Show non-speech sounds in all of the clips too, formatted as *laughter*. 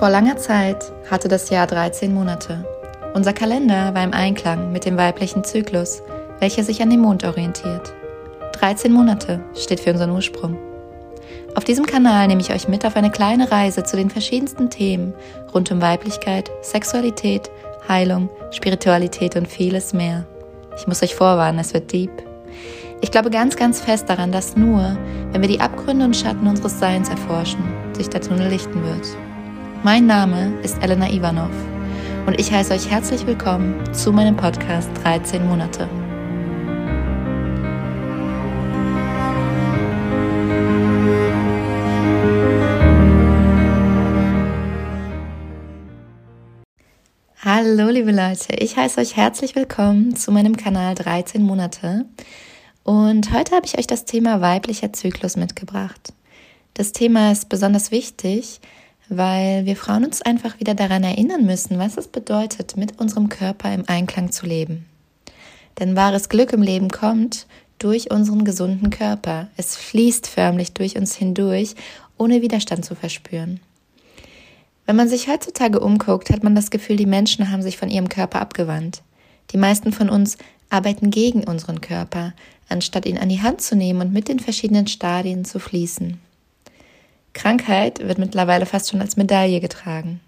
Vor langer Zeit hatte das Jahr 13 Monate. Unser Kalender war im Einklang mit dem weiblichen Zyklus, welcher sich an dem Mond orientiert. 13 Monate steht für unseren Ursprung. Auf diesem Kanal nehme ich euch mit auf eine kleine Reise zu den verschiedensten Themen rund um Weiblichkeit, Sexualität, Heilung, Spiritualität und vieles mehr. Ich muss euch vorwarnen, es wird deep. Ich glaube ganz, ganz fest daran, dass nur, wenn wir die Abgründe und Schatten unseres Seins erforschen, sich der Tunnel lichten wird. Mein Name ist Elena Ivanov und ich heiße euch herzlich willkommen zu meinem Podcast 13 Monate. Hallo liebe Leute, ich heiße euch herzlich willkommen zu meinem Kanal 13 Monate und heute habe ich euch das Thema weiblicher Zyklus mitgebracht. Das Thema ist besonders wichtig, weil wir Frauen uns einfach wieder daran erinnern müssen, was es bedeutet, mit unserem Körper im Einklang zu leben. Denn wahres Glück im Leben kommt durch unseren gesunden Körper. Es fließt förmlich durch uns hindurch, ohne Widerstand zu verspüren. Wenn man sich heutzutage umguckt, hat man das Gefühl, die Menschen haben sich von ihrem Körper abgewandt. Die meisten von uns arbeiten gegen unseren Körper, anstatt ihn an die Hand zu nehmen und mit den verschiedenen Stadien zu fließen. Krankheit wird mittlerweile fast schon als Medaille getragen.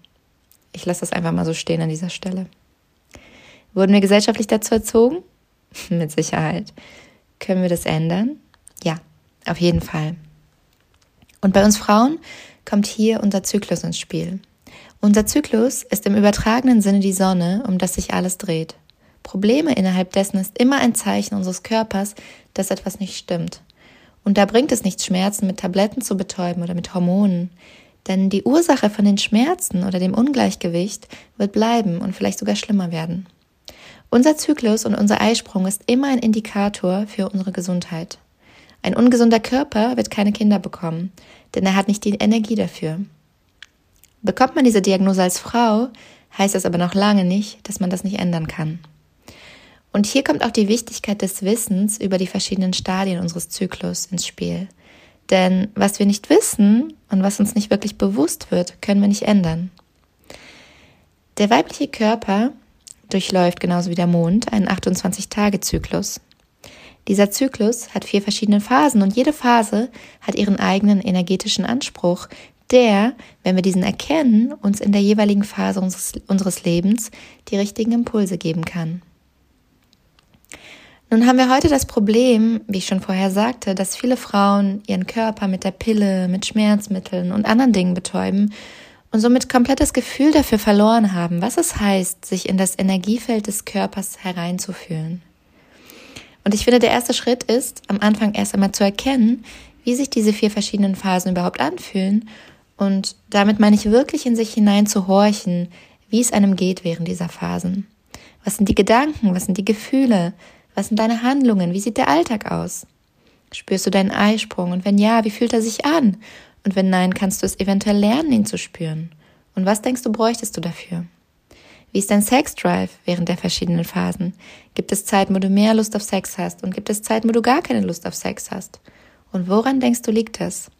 Ich lasse das einfach mal so stehen an dieser Stelle. Wurden wir gesellschaftlich dazu erzogen? *laughs* Mit Sicherheit. Können wir das ändern? Ja, auf jeden Fall. Und bei uns Frauen kommt hier unser Zyklus ins Spiel. Unser Zyklus ist im übertragenen Sinne die Sonne, um das sich alles dreht. Probleme innerhalb dessen ist immer ein Zeichen unseres Körpers, dass etwas nicht stimmt. Und da bringt es nichts, Schmerzen mit Tabletten zu betäuben oder mit Hormonen. Denn die Ursache von den Schmerzen oder dem Ungleichgewicht wird bleiben und vielleicht sogar schlimmer werden. Unser Zyklus und unser Eisprung ist immer ein Indikator für unsere Gesundheit. Ein ungesunder Körper wird keine Kinder bekommen, denn er hat nicht die Energie dafür. Bekommt man diese Diagnose als Frau, heißt das aber noch lange nicht, dass man das nicht ändern kann. Und hier kommt auch die Wichtigkeit des Wissens über die verschiedenen Stadien unseres Zyklus ins Spiel. Denn was wir nicht wissen und was uns nicht wirklich bewusst wird, können wir nicht ändern. Der weibliche Körper durchläuft genauso wie der Mond einen 28-Tage-Zyklus. Dieser Zyklus hat vier verschiedene Phasen und jede Phase hat ihren eigenen energetischen Anspruch, der, wenn wir diesen erkennen, uns in der jeweiligen Phase unseres, unseres Lebens die richtigen Impulse geben kann. Nun haben wir heute das Problem, wie ich schon vorher sagte, dass viele Frauen ihren Körper mit der Pille, mit Schmerzmitteln und anderen Dingen betäuben und somit komplett das Gefühl dafür verloren haben, was es heißt, sich in das Energiefeld des Körpers hereinzufühlen. Und ich finde, der erste Schritt ist, am Anfang erst einmal zu erkennen, wie sich diese vier verschiedenen Phasen überhaupt anfühlen. Und damit meine ich wirklich in sich hinein zu horchen, wie es einem geht während dieser Phasen. Was sind die Gedanken? Was sind die Gefühle? Was sind deine Handlungen? Wie sieht der Alltag aus? Spürst du deinen Eisprung? Und wenn ja, wie fühlt er sich an? Und wenn nein, kannst du es eventuell lernen, ihn zu spüren? Und was denkst du, bräuchtest du dafür? Wie ist dein Sexdrive während der verschiedenen Phasen? Gibt es Zeiten, wo du mehr Lust auf Sex hast? Und gibt es Zeiten, wo du gar keine Lust auf Sex hast? Und woran denkst du, liegt das?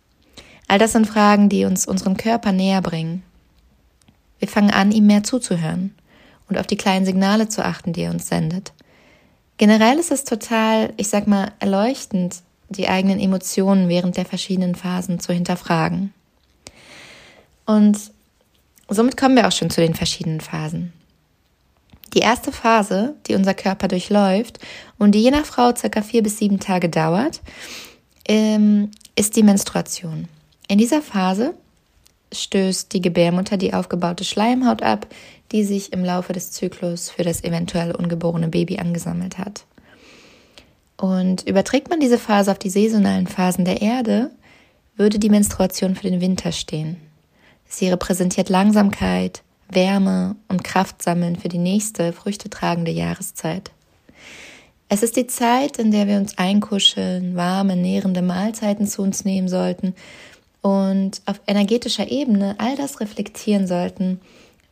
All das sind Fragen, die uns unseren Körper näher bringen. Wir fangen an, ihm mehr zuzuhören und auf die kleinen Signale zu achten, die er uns sendet. Generell ist es total, ich sag mal, erleuchtend, die eigenen Emotionen während der verschiedenen Phasen zu hinterfragen. Und somit kommen wir auch schon zu den verschiedenen Phasen. Die erste Phase, die unser Körper durchläuft und die je nach Frau circa vier bis sieben Tage dauert, ähm, ist die Menstruation. In dieser Phase stößt die Gebärmutter die aufgebaute Schleimhaut ab, die sich im Laufe des Zyklus für das eventuell ungeborene Baby angesammelt hat. Und überträgt man diese Phase auf die saisonalen Phasen der Erde, würde die Menstruation für den Winter stehen. Sie repräsentiert Langsamkeit, Wärme und Kraftsammeln für die nächste früchtetragende Jahreszeit. Es ist die Zeit, in der wir uns einkuscheln, warme, nährende Mahlzeiten zu uns nehmen sollten und auf energetischer Ebene all das reflektieren sollten,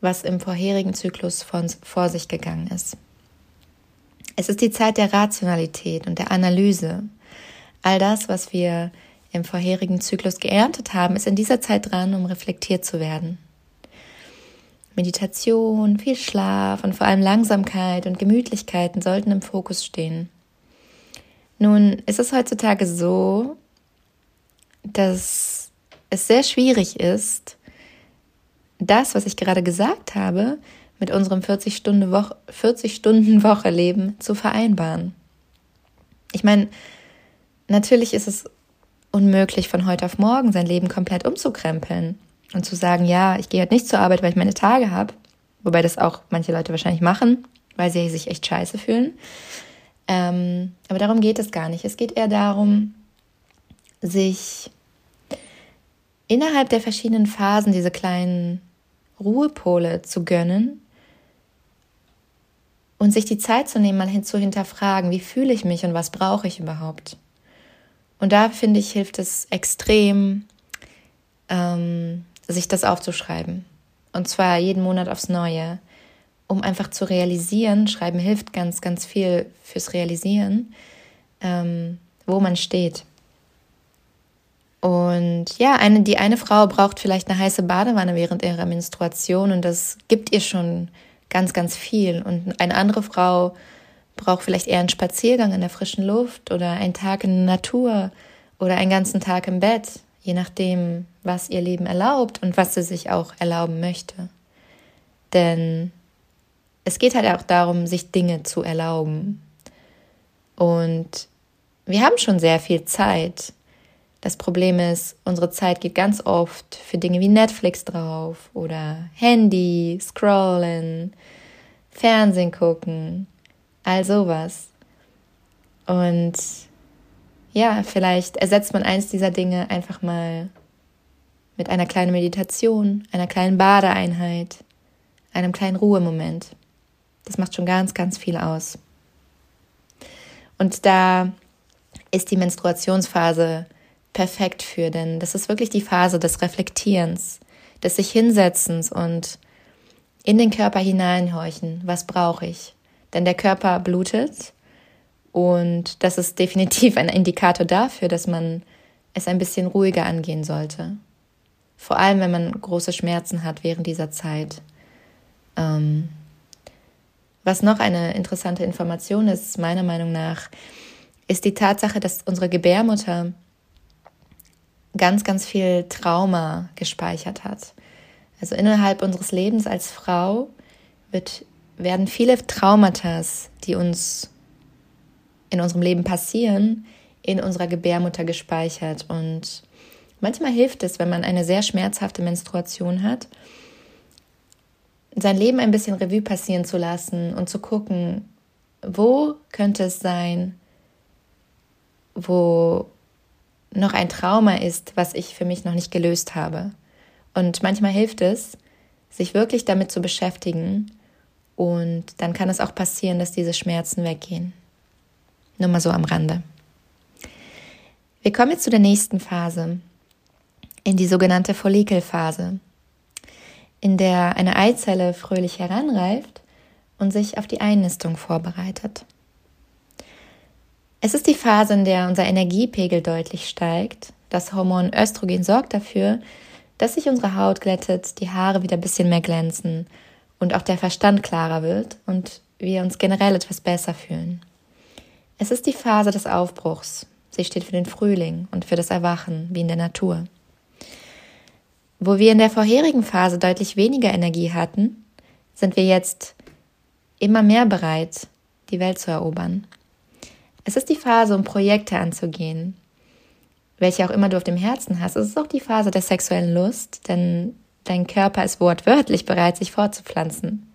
was im vorherigen Zyklus von, vor sich gegangen ist. Es ist die Zeit der Rationalität und der Analyse. All das, was wir im vorherigen Zyklus geerntet haben, ist in dieser Zeit dran, um reflektiert zu werden. Meditation, viel Schlaf und vor allem Langsamkeit und Gemütlichkeiten sollten im Fokus stehen. Nun ist es heutzutage so, dass es sehr schwierig ist, das, was ich gerade gesagt habe, mit unserem 40-Stunden-Woche 40 Woche Leben zu vereinbaren. Ich meine, natürlich ist es unmöglich, von heute auf morgen sein Leben komplett umzukrempeln und zu sagen, ja, ich gehe halt nicht zur Arbeit, weil ich meine Tage habe. Wobei das auch manche Leute wahrscheinlich machen, weil sie sich echt scheiße fühlen. Ähm, aber darum geht es gar nicht. Es geht eher darum, sich innerhalb der verschiedenen Phasen diese kleinen Ruhepole zu gönnen und sich die Zeit zu nehmen, mal hin zu hinterfragen, wie fühle ich mich und was brauche ich überhaupt. Und da finde ich, hilft es extrem, ähm, sich das aufzuschreiben. Und zwar jeden Monat aufs Neue, um einfach zu realisieren. Schreiben hilft ganz, ganz viel fürs Realisieren, ähm, wo man steht. Und ja, eine, die eine Frau braucht vielleicht eine heiße Badewanne während ihrer Menstruation und das gibt ihr schon ganz, ganz viel. Und eine andere Frau braucht vielleicht eher einen Spaziergang in der frischen Luft oder einen Tag in der Natur oder einen ganzen Tag im Bett, je nachdem, was ihr Leben erlaubt und was sie sich auch erlauben möchte. Denn es geht halt auch darum, sich Dinge zu erlauben. Und wir haben schon sehr viel Zeit. Das Problem ist, unsere Zeit geht ganz oft für Dinge wie Netflix drauf oder Handy, Scrollen, Fernsehen gucken, all sowas. Und ja, vielleicht ersetzt man eins dieser Dinge einfach mal mit einer kleinen Meditation, einer kleinen Badeeinheit, einem kleinen Ruhemoment. Das macht schon ganz, ganz viel aus. Und da ist die Menstruationsphase perfekt für, denn das ist wirklich die Phase des Reflektierens, des sich hinsetzens und in den Körper hineinhorchen, was brauche ich? Denn der Körper blutet und das ist definitiv ein Indikator dafür, dass man es ein bisschen ruhiger angehen sollte. Vor allem, wenn man große Schmerzen hat während dieser Zeit. Ähm, was noch eine interessante Information ist, meiner Meinung nach, ist die Tatsache, dass unsere Gebärmutter ganz, ganz viel Trauma gespeichert hat. Also innerhalb unseres Lebens als Frau wird, werden viele Traumata, die uns in unserem Leben passieren, in unserer Gebärmutter gespeichert. Und manchmal hilft es, wenn man eine sehr schmerzhafte Menstruation hat, sein Leben ein bisschen Revue passieren zu lassen und zu gucken, wo könnte es sein, wo noch ein Trauma ist, was ich für mich noch nicht gelöst habe. Und manchmal hilft es, sich wirklich damit zu beschäftigen und dann kann es auch passieren, dass diese Schmerzen weggehen. Nur mal so am Rande. Wir kommen jetzt zu der nächsten Phase, in die sogenannte Follikelphase, in der eine Eizelle fröhlich heranreift und sich auf die Einnistung vorbereitet. Es ist die Phase, in der unser Energiepegel deutlich steigt. Das Hormon Östrogen sorgt dafür, dass sich unsere Haut glättet, die Haare wieder ein bisschen mehr glänzen und auch der Verstand klarer wird und wir uns generell etwas besser fühlen. Es ist die Phase des Aufbruchs. Sie steht für den Frühling und für das Erwachen, wie in der Natur. Wo wir in der vorherigen Phase deutlich weniger Energie hatten, sind wir jetzt immer mehr bereit, die Welt zu erobern. Es ist die Phase, um Projekte anzugehen, welche auch immer du auf dem Herzen hast. Es ist auch die Phase der sexuellen Lust, denn dein Körper ist wortwörtlich bereit, sich fortzupflanzen.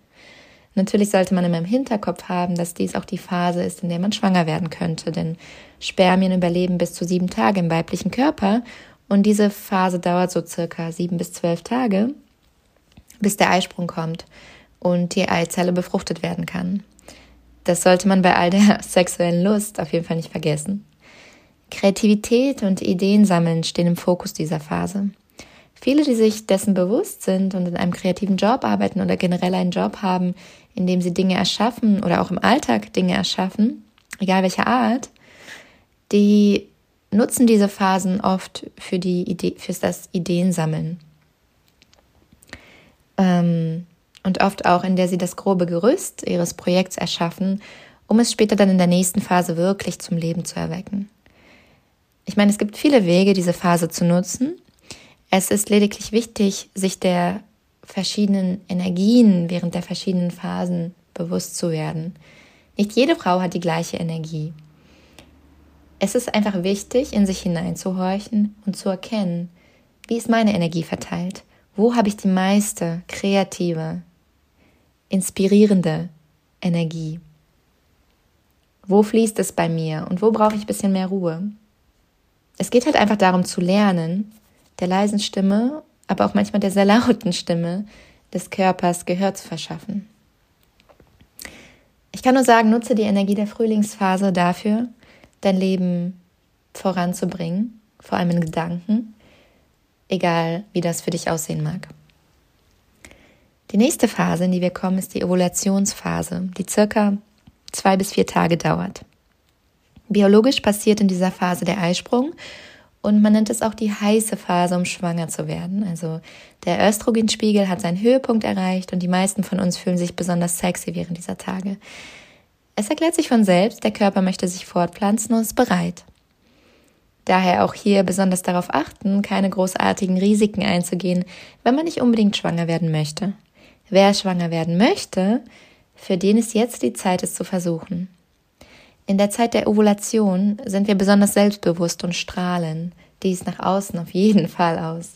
Natürlich sollte man immer im Hinterkopf haben, dass dies auch die Phase ist, in der man schwanger werden könnte, denn Spermien überleben bis zu sieben Tage im weiblichen Körper und diese Phase dauert so circa sieben bis zwölf Tage, bis der Eisprung kommt und die Eizelle befruchtet werden kann. Das sollte man bei all der *laughs* sexuellen Lust auf jeden Fall nicht vergessen. Kreativität und Ideen sammeln stehen im Fokus dieser Phase. Viele, die sich dessen bewusst sind und in einem kreativen Job arbeiten oder generell einen Job haben, in dem sie Dinge erschaffen oder auch im Alltag Dinge erschaffen, egal welcher Art, die nutzen diese Phasen oft für die Idee, für das Ideensammeln. Ähm, oft auch, in der sie das grobe Gerüst ihres Projekts erschaffen, um es später dann in der nächsten Phase wirklich zum Leben zu erwecken. Ich meine, es gibt viele Wege, diese Phase zu nutzen. Es ist lediglich wichtig, sich der verschiedenen Energien während der verschiedenen Phasen bewusst zu werden. Nicht jede Frau hat die gleiche Energie. Es ist einfach wichtig, in sich hineinzuhorchen und zu erkennen, wie ist meine Energie verteilt? Wo habe ich die meiste kreative, inspirierende Energie? Wo fließt es bei mir und wo brauche ich ein bisschen mehr Ruhe? Es geht halt einfach darum zu lernen, der leisen Stimme, aber auch manchmal der sehr lauten Stimme des Körpers Gehör zu verschaffen. Ich kann nur sagen, nutze die Energie der Frühlingsphase dafür, dein Leben voranzubringen, vor allem in Gedanken, egal wie das für dich aussehen mag. Die nächste Phase, in die wir kommen, ist die Ovulationsphase, die circa zwei bis vier Tage dauert. Biologisch passiert in dieser Phase der Eisprung und man nennt es auch die heiße Phase, um schwanger zu werden. Also der Östrogenspiegel hat seinen Höhepunkt erreicht und die meisten von uns fühlen sich besonders sexy während dieser Tage. Es erklärt sich von selbst, der Körper möchte sich fortpflanzen und ist bereit. Daher auch hier besonders darauf achten, keine großartigen Risiken einzugehen, wenn man nicht unbedingt schwanger werden möchte. Wer schwanger werden möchte, für den ist jetzt die Zeit, es zu versuchen. In der Zeit der Ovulation sind wir besonders selbstbewusst und strahlen dies nach außen auf jeden *laughs* Fall aus.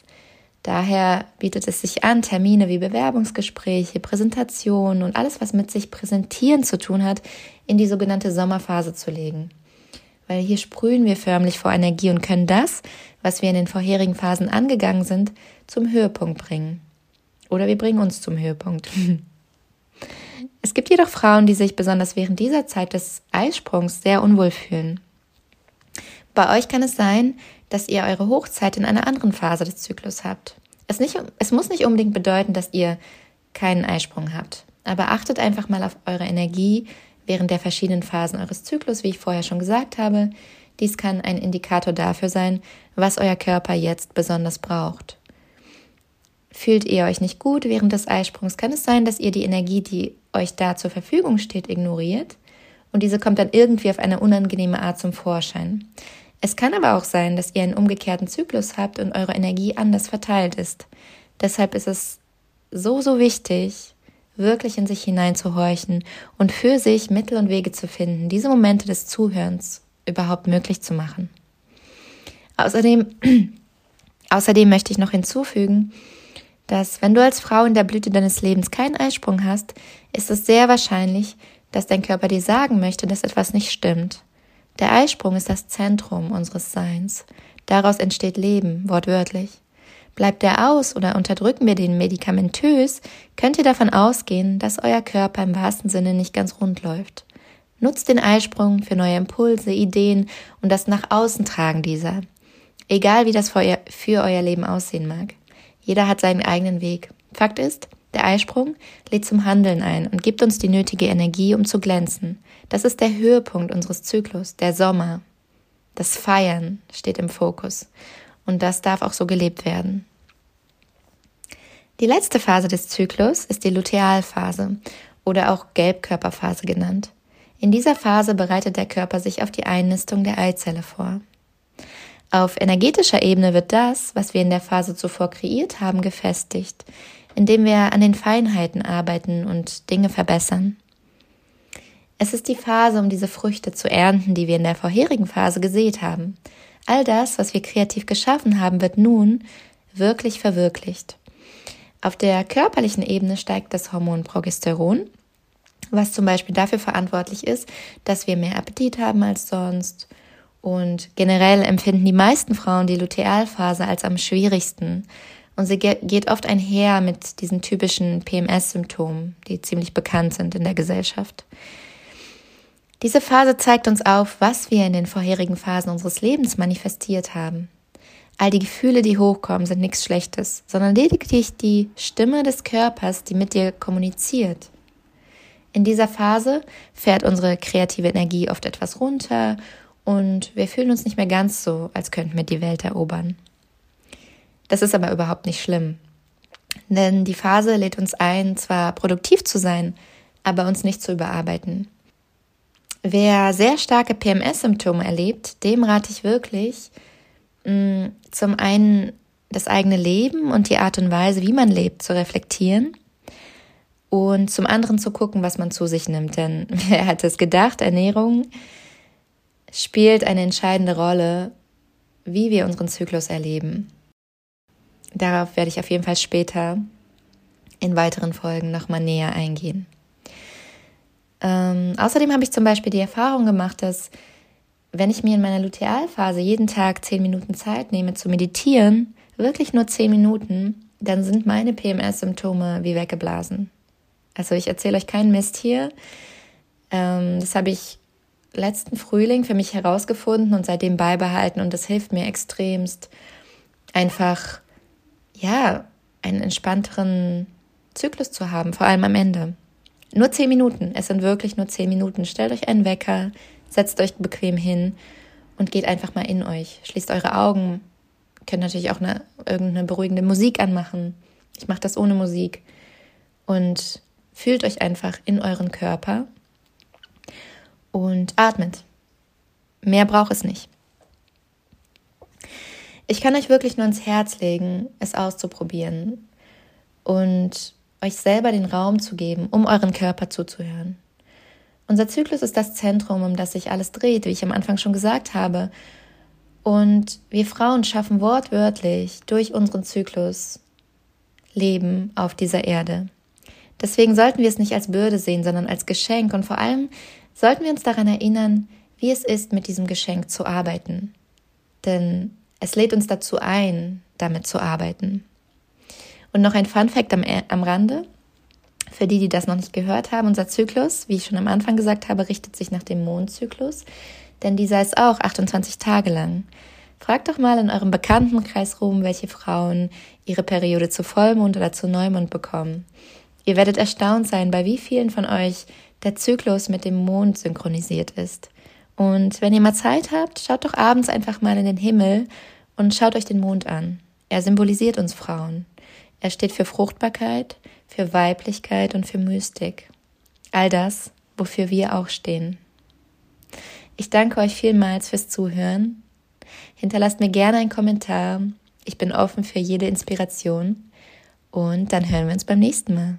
Daher bietet es sich an, Termine wie Bewerbungsgespräche, Präsentationen und alles, was mit sich präsentieren zu tun hat, in die sogenannte Sommerphase zu legen. Weil hier sprühen wir förmlich vor Energie und können das, was wir in den vorherigen Phasen angegangen sind, zum Höhepunkt bringen. Oder wir bringen uns zum Höhepunkt. Es gibt jedoch Frauen, die sich besonders während dieser Zeit des Eisprungs sehr unwohl fühlen. Bei euch kann es sein, dass ihr eure Hochzeit in einer anderen Phase des Zyklus habt. Es, nicht, es muss nicht unbedingt bedeuten, dass ihr keinen Eisprung habt. Aber achtet einfach mal auf eure Energie während der verschiedenen Phasen eures Zyklus, wie ich vorher schon gesagt habe. Dies kann ein Indikator dafür sein, was euer Körper jetzt besonders braucht. Fühlt ihr euch nicht gut während des Eisprungs, kann es sein, dass ihr die Energie, die euch da zur Verfügung steht, ignoriert und diese kommt dann irgendwie auf eine unangenehme Art zum Vorschein. Es kann aber auch sein, dass ihr einen umgekehrten Zyklus habt und eure Energie anders verteilt ist. Deshalb ist es so, so wichtig, wirklich in sich hineinzuhorchen und für sich Mittel und Wege zu finden, diese Momente des Zuhörens überhaupt möglich zu machen. Außerdem, *clears throat* außerdem möchte ich noch hinzufügen, dass wenn du als Frau in der Blüte deines Lebens keinen Eisprung hast, ist es sehr wahrscheinlich, dass dein Körper dir sagen möchte, dass etwas nicht stimmt. Der Eisprung ist das Zentrum unseres Seins. Daraus entsteht Leben, wortwörtlich. Bleibt er aus oder unterdrücken wir den medikamentös, könnt ihr davon ausgehen, dass euer Körper im wahrsten Sinne nicht ganz rund läuft. Nutzt den Eisprung für neue Impulse, Ideen und das nach außen tragen dieser. Egal wie das für euer, für euer Leben aussehen mag. Jeder hat seinen eigenen Weg. Fakt ist, der Eisprung lädt zum Handeln ein und gibt uns die nötige Energie, um zu glänzen. Das ist der Höhepunkt unseres Zyklus, der Sommer. Das Feiern steht im Fokus. Und das darf auch so gelebt werden. Die letzte Phase des Zyklus ist die Lutealphase oder auch Gelbkörperphase genannt. In dieser Phase bereitet der Körper sich auf die Einnistung der Eizelle vor. Auf energetischer Ebene wird das, was wir in der Phase zuvor kreiert haben, gefestigt indem wir an den Feinheiten arbeiten und Dinge verbessern. Es ist die Phase, um diese Früchte zu ernten, die wir in der vorherigen Phase gesät haben. All das, was wir kreativ geschaffen haben, wird nun wirklich verwirklicht. Auf der körperlichen Ebene steigt das Hormon Progesteron, was zum Beispiel dafür verantwortlich ist, dass wir mehr Appetit haben als sonst. Und generell empfinden die meisten Frauen die Lutealphase als am schwierigsten, und sie geht oft einher mit diesen typischen PMS-Symptomen, die ziemlich bekannt sind in der Gesellschaft. Diese Phase zeigt uns auf, was wir in den vorherigen Phasen unseres Lebens manifestiert haben. All die Gefühle, die hochkommen, sind nichts Schlechtes, sondern lediglich die Stimme des Körpers, die mit dir kommuniziert. In dieser Phase fährt unsere kreative Energie oft etwas runter und wir fühlen uns nicht mehr ganz so, als könnten wir die Welt erobern. Das ist aber überhaupt nicht schlimm. Denn die Phase lädt uns ein, zwar produktiv zu sein, aber uns nicht zu überarbeiten. Wer sehr starke PMS-Symptome erlebt, dem rate ich wirklich, mh, zum einen das eigene Leben und die Art und Weise, wie man lebt, zu reflektieren und zum anderen zu gucken, was man zu sich nimmt. Denn *laughs* wer hätte es gedacht, Ernährung spielt eine entscheidende Rolle, wie wir unseren Zyklus erleben. Darauf werde ich auf jeden Fall später in weiteren Folgen nochmal näher eingehen. Ähm, außerdem habe ich zum Beispiel die Erfahrung gemacht, dass wenn ich mir in meiner Lutealphase jeden Tag zehn Minuten Zeit nehme zu meditieren, wirklich nur zehn Minuten, dann sind meine PMS-Symptome wie weggeblasen. Also ich erzähle euch keinen Mist hier. Ähm, das habe ich letzten Frühling für mich herausgefunden und seitdem beibehalten und das hilft mir extremst, einfach, ja, einen entspannteren Zyklus zu haben, vor allem am Ende. Nur zehn Minuten, es sind wirklich nur zehn Minuten. Stellt euch einen Wecker, setzt euch bequem hin und geht einfach mal in euch. Schließt eure Augen, könnt natürlich auch eine, irgendeine beruhigende Musik anmachen. Ich mache das ohne Musik. Und fühlt euch einfach in euren Körper und atmet. Mehr braucht es nicht. Ich kann euch wirklich nur ins Herz legen, es auszuprobieren und euch selber den Raum zu geben, um euren Körper zuzuhören. Unser Zyklus ist das Zentrum, um das sich alles dreht, wie ich am Anfang schon gesagt habe. Und wir Frauen schaffen wortwörtlich durch unseren Zyklus Leben auf dieser Erde. Deswegen sollten wir es nicht als Bürde sehen, sondern als Geschenk und vor allem sollten wir uns daran erinnern, wie es ist, mit diesem Geschenk zu arbeiten. Denn es lädt uns dazu ein, damit zu arbeiten. Und noch ein Fun Fact am, am Rande. Für die, die das noch nicht gehört haben, unser Zyklus, wie ich schon am Anfang gesagt habe, richtet sich nach dem Mondzyklus, denn dieser ist auch 28 Tage lang. Fragt doch mal in eurem Bekanntenkreis rum, welche Frauen ihre Periode zu Vollmond oder zu Neumond bekommen. Ihr werdet erstaunt sein, bei wie vielen von euch der Zyklus mit dem Mond synchronisiert ist. Und wenn ihr mal Zeit habt, schaut doch abends einfach mal in den Himmel und schaut euch den Mond an. Er symbolisiert uns Frauen. Er steht für Fruchtbarkeit, für Weiblichkeit und für Mystik. All das, wofür wir auch stehen. Ich danke euch vielmals fürs Zuhören. Hinterlasst mir gerne einen Kommentar. Ich bin offen für jede Inspiration. Und dann hören wir uns beim nächsten Mal.